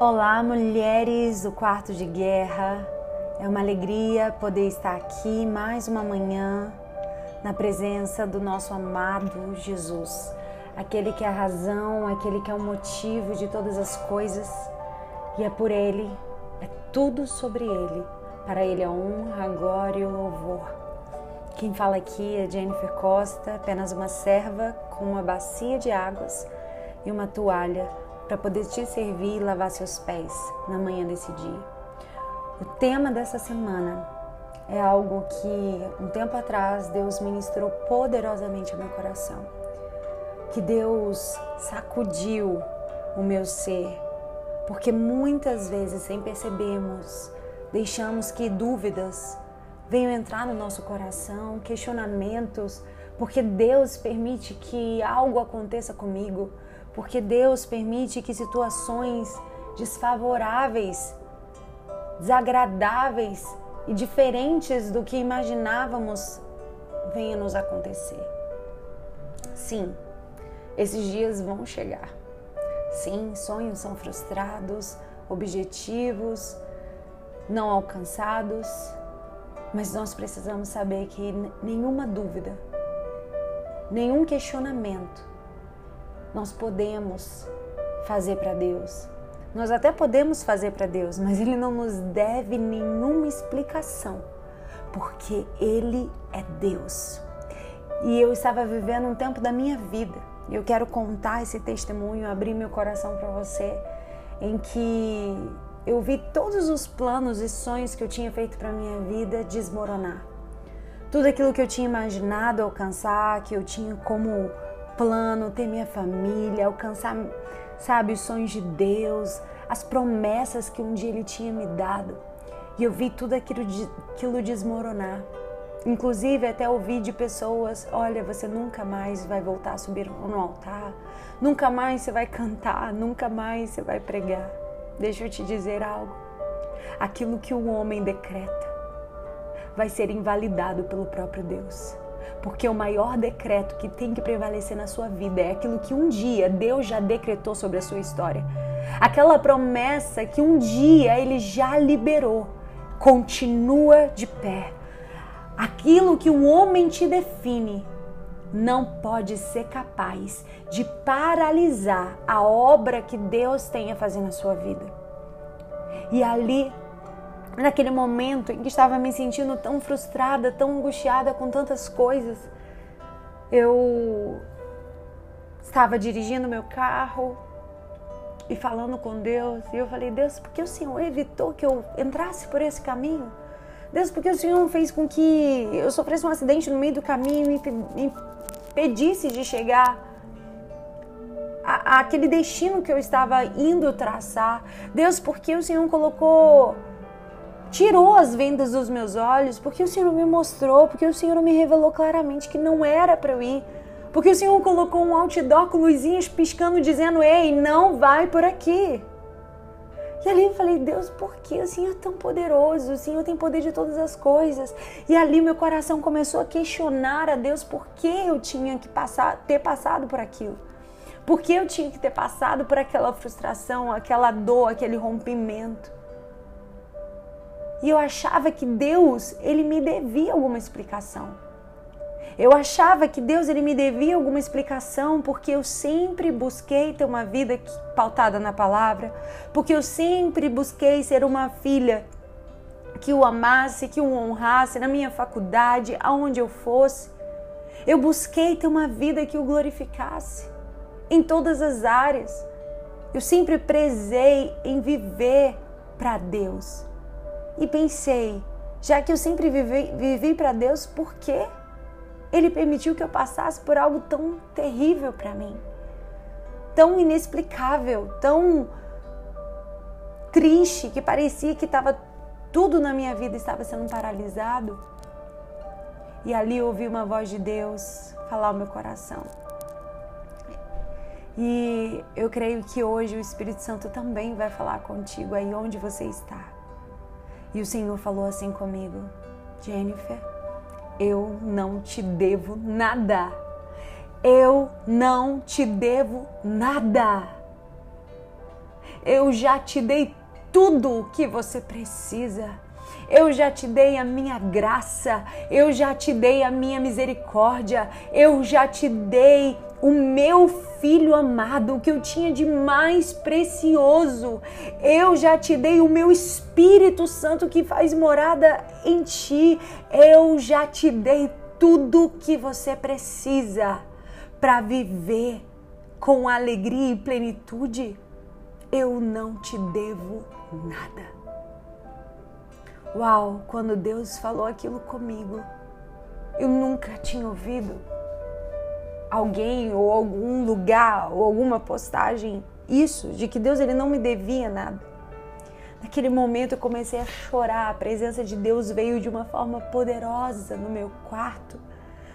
Olá, mulheres do quarto de guerra. É uma alegria poder estar aqui mais uma manhã na presença do nosso amado Jesus, aquele que é a razão, aquele que é o motivo de todas as coisas, e é por ele, é tudo sobre ele. Para ele a honra, a glória e o louvor. Quem fala aqui é Jennifer Costa, apenas uma serva com uma bacia de águas e uma toalha para poder te servir e lavar seus pés na manhã desse dia. O tema dessa semana é algo que um tempo atrás Deus ministrou poderosamente ao meu coração. Que Deus sacudiu o meu ser, porque muitas vezes, sem percebermos, deixamos que dúvidas venham entrar no nosso coração, questionamentos, porque Deus permite que algo aconteça comigo porque Deus permite que situações desfavoráveis, desagradáveis e diferentes do que imaginávamos venham nos acontecer. Sim, esses dias vão chegar. Sim, sonhos são frustrados, objetivos não alcançados, mas nós precisamos saber que nenhuma dúvida, nenhum questionamento nós podemos fazer para Deus. Nós até podemos fazer para Deus, mas Ele não nos deve nenhuma explicação, porque Ele é Deus. E eu estava vivendo um tempo da minha vida. Eu quero contar esse testemunho, abrir meu coração para você, em que eu vi todos os planos e sonhos que eu tinha feito para minha vida desmoronar. Tudo aquilo que eu tinha imaginado alcançar, que eu tinha como plano, ter minha família, alcançar, sabe, os sonhos de Deus, as promessas que um dia Ele tinha me dado. E eu vi tudo aquilo, aquilo desmoronar. Inclusive, até ouvi de pessoas: olha, você nunca mais vai voltar a subir no altar, nunca mais você vai cantar, nunca mais você vai pregar. Deixa eu te dizer algo. Aquilo que o homem decreta vai ser invalidado pelo próprio Deus. Porque o maior decreto que tem que prevalecer na sua vida é aquilo que um dia Deus já decretou sobre a sua história. Aquela promessa que um dia ele já liberou continua de pé. Aquilo que o homem te define não pode ser capaz de paralisar a obra que Deus tem a fazer na sua vida. E ali naquele momento em que estava me sentindo tão frustrada, tão angustiada com tantas coisas, eu estava dirigindo meu carro e falando com Deus, e eu falei: Deus, por que o Senhor evitou que eu entrasse por esse caminho? Deus, por que o Senhor fez com que eu sofresse um acidente no meio do caminho e me impedisse de chegar àquele destino que eu estava indo traçar? Deus, por que o Senhor colocou tirou as vendas dos meus olhos, porque o Senhor me mostrou, porque o Senhor me revelou claramente que não era para eu ir. Porque o Senhor colocou um outdoor com luzinhas piscando, dizendo: Ei, não vai por aqui. E ali eu falei: Deus, por que o Senhor é tão poderoso? O Senhor tem poder de todas as coisas. E ali meu coração começou a questionar a Deus por que eu tinha que passar, ter passado por aquilo. Por que eu tinha que ter passado por aquela frustração, aquela dor, aquele rompimento. E eu achava que Deus, ele me devia alguma explicação. Eu achava que Deus ele me devia alguma explicação porque eu sempre busquei ter uma vida pautada na palavra, porque eu sempre busquei ser uma filha que o amasse, que o honrasse na minha faculdade, aonde eu fosse. Eu busquei ter uma vida que o glorificasse em todas as áreas. Eu sempre prezei em viver para Deus e pensei, já que eu sempre vivi, vivi para Deus, por que Ele permitiu que eu passasse por algo tão terrível para mim? Tão inexplicável, tão triste, que parecia que estava tudo na minha vida estava sendo paralisado. E ali ouvi uma voz de Deus falar ao meu coração. E eu creio que hoje o Espírito Santo também vai falar contigo aí onde você está. E o Senhor falou assim comigo: Jennifer, eu não te devo nada. Eu não te devo nada. Eu já te dei tudo o que você precisa. Eu já te dei a minha graça, eu já te dei a minha misericórdia, eu já te dei o meu filho amado, o que eu tinha de mais precioso. Eu já te dei o meu Espírito Santo que faz morada em ti. Eu já te dei tudo o que você precisa para viver com alegria e plenitude. Eu não te devo nada. Uau, quando Deus falou aquilo comigo, eu nunca tinha ouvido alguém ou algum lugar ou alguma postagem isso de que Deus ele não me devia nada. Naquele momento eu comecei a chorar, a presença de Deus veio de uma forma poderosa no meu quarto,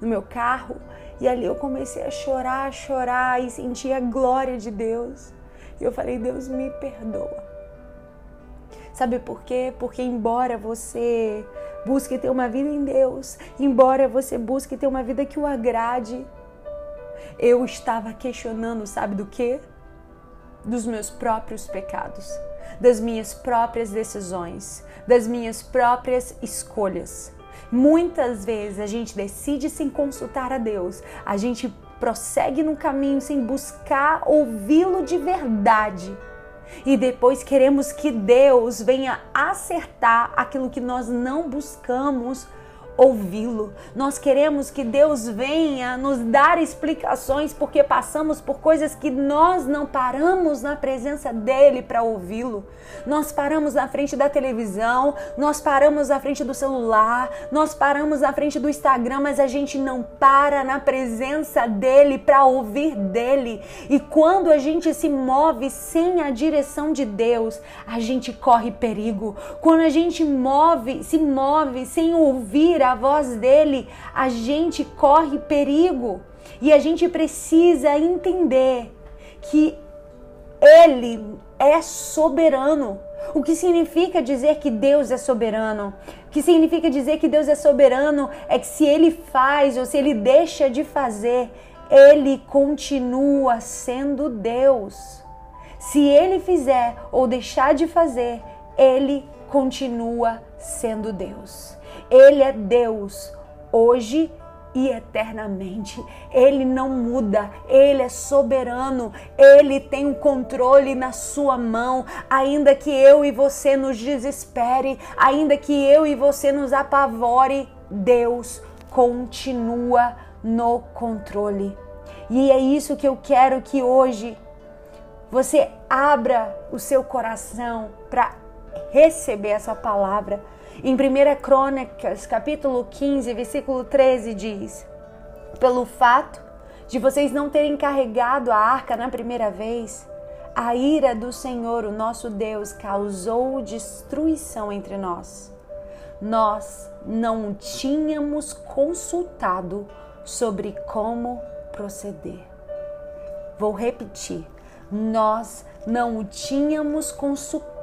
no meu carro, e ali eu comecei a chorar, a chorar e sentir a glória de Deus. E eu falei: "Deus me perdoa. Sabe por quê? Porque embora você busque ter uma vida em Deus, embora você busque ter uma vida que o agrade, eu estava questionando, sabe do quê? Dos meus próprios pecados, das minhas próprias decisões, das minhas próprias escolhas. Muitas vezes a gente decide sem consultar a Deus, a gente prossegue no caminho sem buscar ouvi-lo de verdade e depois queremos que Deus venha acertar aquilo que nós não buscamos ouvi-lo. Nós queremos que Deus venha nos dar explicações porque passamos por coisas que nós não paramos na presença dele para ouvi-lo. Nós paramos na frente da televisão, nós paramos na frente do celular, nós paramos na frente do Instagram, mas a gente não para na presença dele para ouvir dele. E quando a gente se move sem a direção de Deus, a gente corre perigo. Quando a gente move, se move sem ouvir a voz dele, a gente corre perigo. E a gente precisa entender que ele é soberano. O que significa dizer que Deus é soberano? O que significa dizer que Deus é soberano é que se ele faz ou se ele deixa de fazer, ele continua sendo Deus. Se ele fizer ou deixar de fazer, ele continua sendo Deus. Ele é Deus hoje e eternamente. Ele não muda, ele é soberano, ele tem o controle na sua mão. Ainda que eu e você nos desespere, ainda que eu e você nos apavore, Deus continua no controle. E é isso que eu quero que hoje você abra o seu coração para receber essa palavra em 1 Crônicas, capítulo 15, versículo 13, diz: Pelo fato de vocês não terem carregado a arca na primeira vez, a ira do Senhor, o nosso Deus, causou destruição entre nós. Nós não tínhamos consultado sobre como proceder. Vou repetir. Nós não tínhamos consultado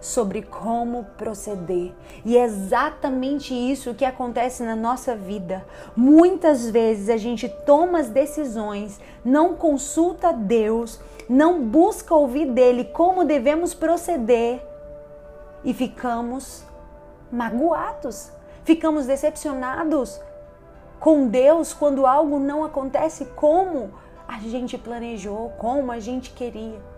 sobre como proceder. E é exatamente isso que acontece na nossa vida. Muitas vezes a gente toma as decisões, não consulta Deus, não busca ouvir dele como devemos proceder e ficamos magoados, ficamos decepcionados com Deus quando algo não acontece como a gente planejou, como a gente queria.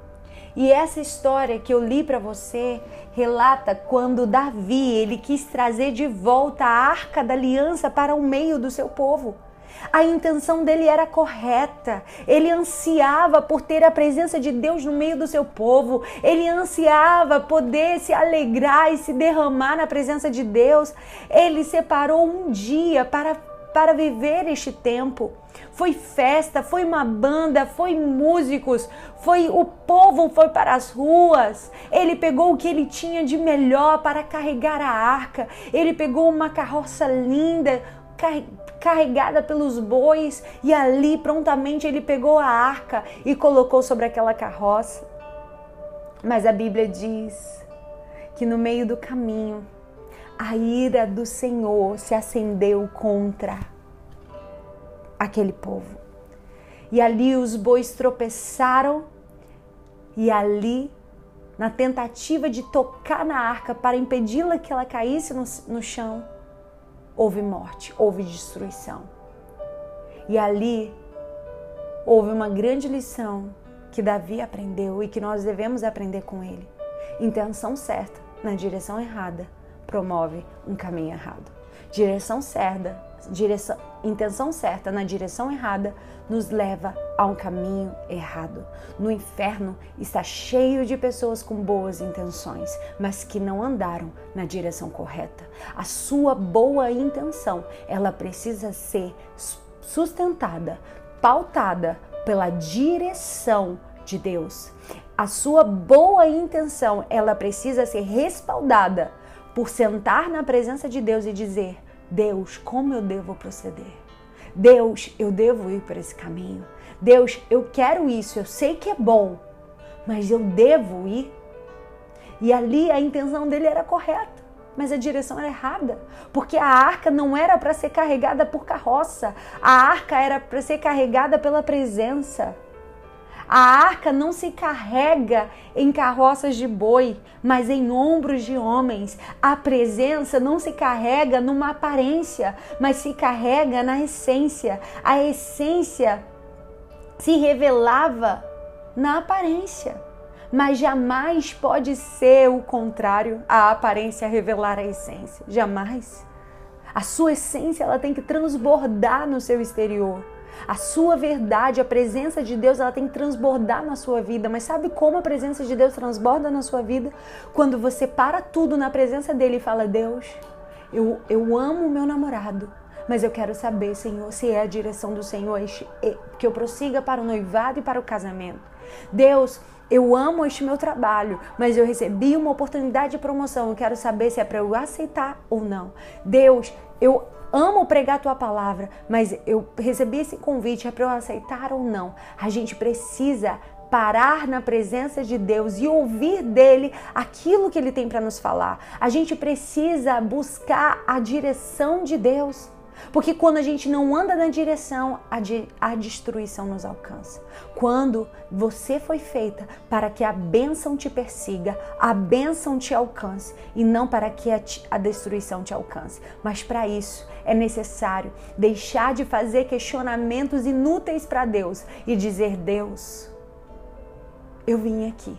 E essa história que eu li para você relata quando Davi, ele quis trazer de volta a Arca da Aliança para o meio do seu povo. A intenção dele era correta. Ele ansiava por ter a presença de Deus no meio do seu povo. Ele ansiava poder se alegrar e se derramar na presença de Deus. Ele separou um dia para para viver este tempo. Foi festa, foi uma banda, foi músicos, foi o povo foi para as ruas. Ele pegou o que ele tinha de melhor para carregar a arca. Ele pegou uma carroça linda, carregada pelos bois, e ali prontamente ele pegou a arca e colocou sobre aquela carroça. Mas a Bíblia diz que no meio do caminho a ira do Senhor se acendeu contra aquele povo. E ali os bois tropeçaram e ali na tentativa de tocar na arca para impedi-la que ela caísse no, no chão, houve morte, houve destruição. E ali houve uma grande lição que Davi aprendeu e que nós devemos aprender com ele. Intenção certa na direção errada promove um caminho errado. Direção certa, direção, intenção certa na direção errada nos leva a um caminho errado. No inferno está cheio de pessoas com boas intenções, mas que não andaram na direção correta. A sua boa intenção, ela precisa ser sustentada, pautada pela direção de Deus. A sua boa intenção, ela precisa ser respaldada por sentar na presença de Deus e dizer: Deus, como eu devo proceder? Deus, eu devo ir por esse caminho. Deus, eu quero isso, eu sei que é bom, mas eu devo ir. E ali a intenção dele era correta, mas a direção era errada, porque a arca não era para ser carregada por carroça, a arca era para ser carregada pela presença. A arca não se carrega em carroças de boi, mas em ombros de homens. A presença não se carrega numa aparência, mas se carrega na essência. A essência se revelava na aparência, mas jamais pode ser o contrário, a aparência revelar a essência. Jamais. A sua essência ela tem que transbordar no seu exterior. A sua verdade, a presença de Deus, ela tem que transbordar na sua vida. Mas sabe como a presença de Deus transborda na sua vida? Quando você para tudo na presença dele e fala: Deus, eu, eu amo o meu namorado, mas eu quero saber, Senhor, se é a direção do Senhor que eu prossiga para o noivado e para o casamento. Deus, eu amo este meu trabalho, mas eu recebi uma oportunidade de promoção. Eu quero saber se é para eu aceitar ou não. Deus, eu amo pregar a tua palavra, mas eu recebi esse convite, é para eu aceitar ou não. A gente precisa parar na presença de Deus e ouvir dele aquilo que ele tem para nos falar. A gente precisa buscar a direção de Deus. Porque quando a gente não anda na direção, a, de, a destruição nos alcança. Quando você foi feita para que a bênção te persiga, a bênção te alcance e não para que a, a destruição te alcance. Mas para isso é necessário deixar de fazer questionamentos inúteis para Deus e dizer: Deus, eu vim aqui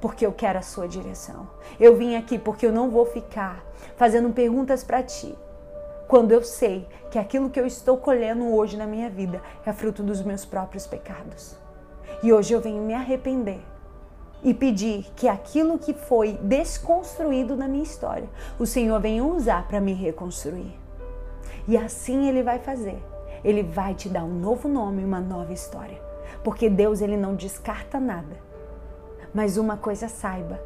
porque eu quero a sua direção. Eu vim aqui porque eu não vou ficar fazendo perguntas para ti quando eu sei que aquilo que eu estou colhendo hoje na minha vida é fruto dos meus próprios pecados. E hoje eu venho me arrepender e pedir que aquilo que foi desconstruído na minha história, o Senhor venha usar para me reconstruir. E assim ele vai fazer. Ele vai te dar um novo nome, uma nova história. Porque Deus ele não descarta nada. Mas uma coisa saiba,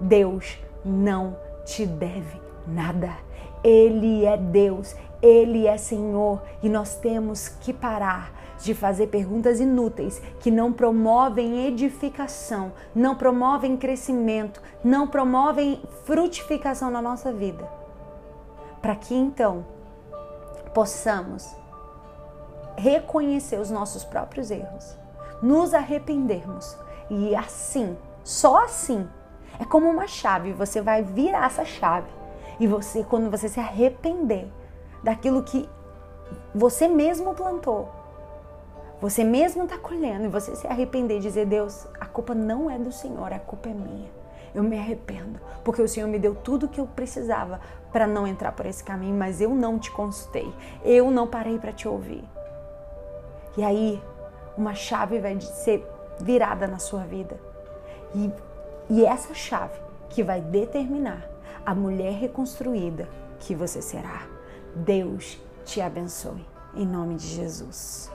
Deus não te deve nada. Ele é Deus, Ele é Senhor e nós temos que parar de fazer perguntas inúteis que não promovem edificação, não promovem crescimento, não promovem frutificação na nossa vida. Para que então possamos reconhecer os nossos próprios erros, nos arrependermos e assim, só assim, é como uma chave, você vai virar essa chave e você, quando você se arrepender daquilo que você mesmo plantou, você mesmo está colhendo e você se arrepender e dizer: Deus, a culpa não é do Senhor, a culpa é minha. Eu me arrependo, porque o Senhor me deu tudo o que eu precisava para não entrar por esse caminho, mas eu não te consultei, eu não parei para te ouvir. E aí, uma chave vai ser virada na sua vida. E, e essa chave que vai determinar a mulher reconstruída que você será. Deus te abençoe. Em nome de Jesus.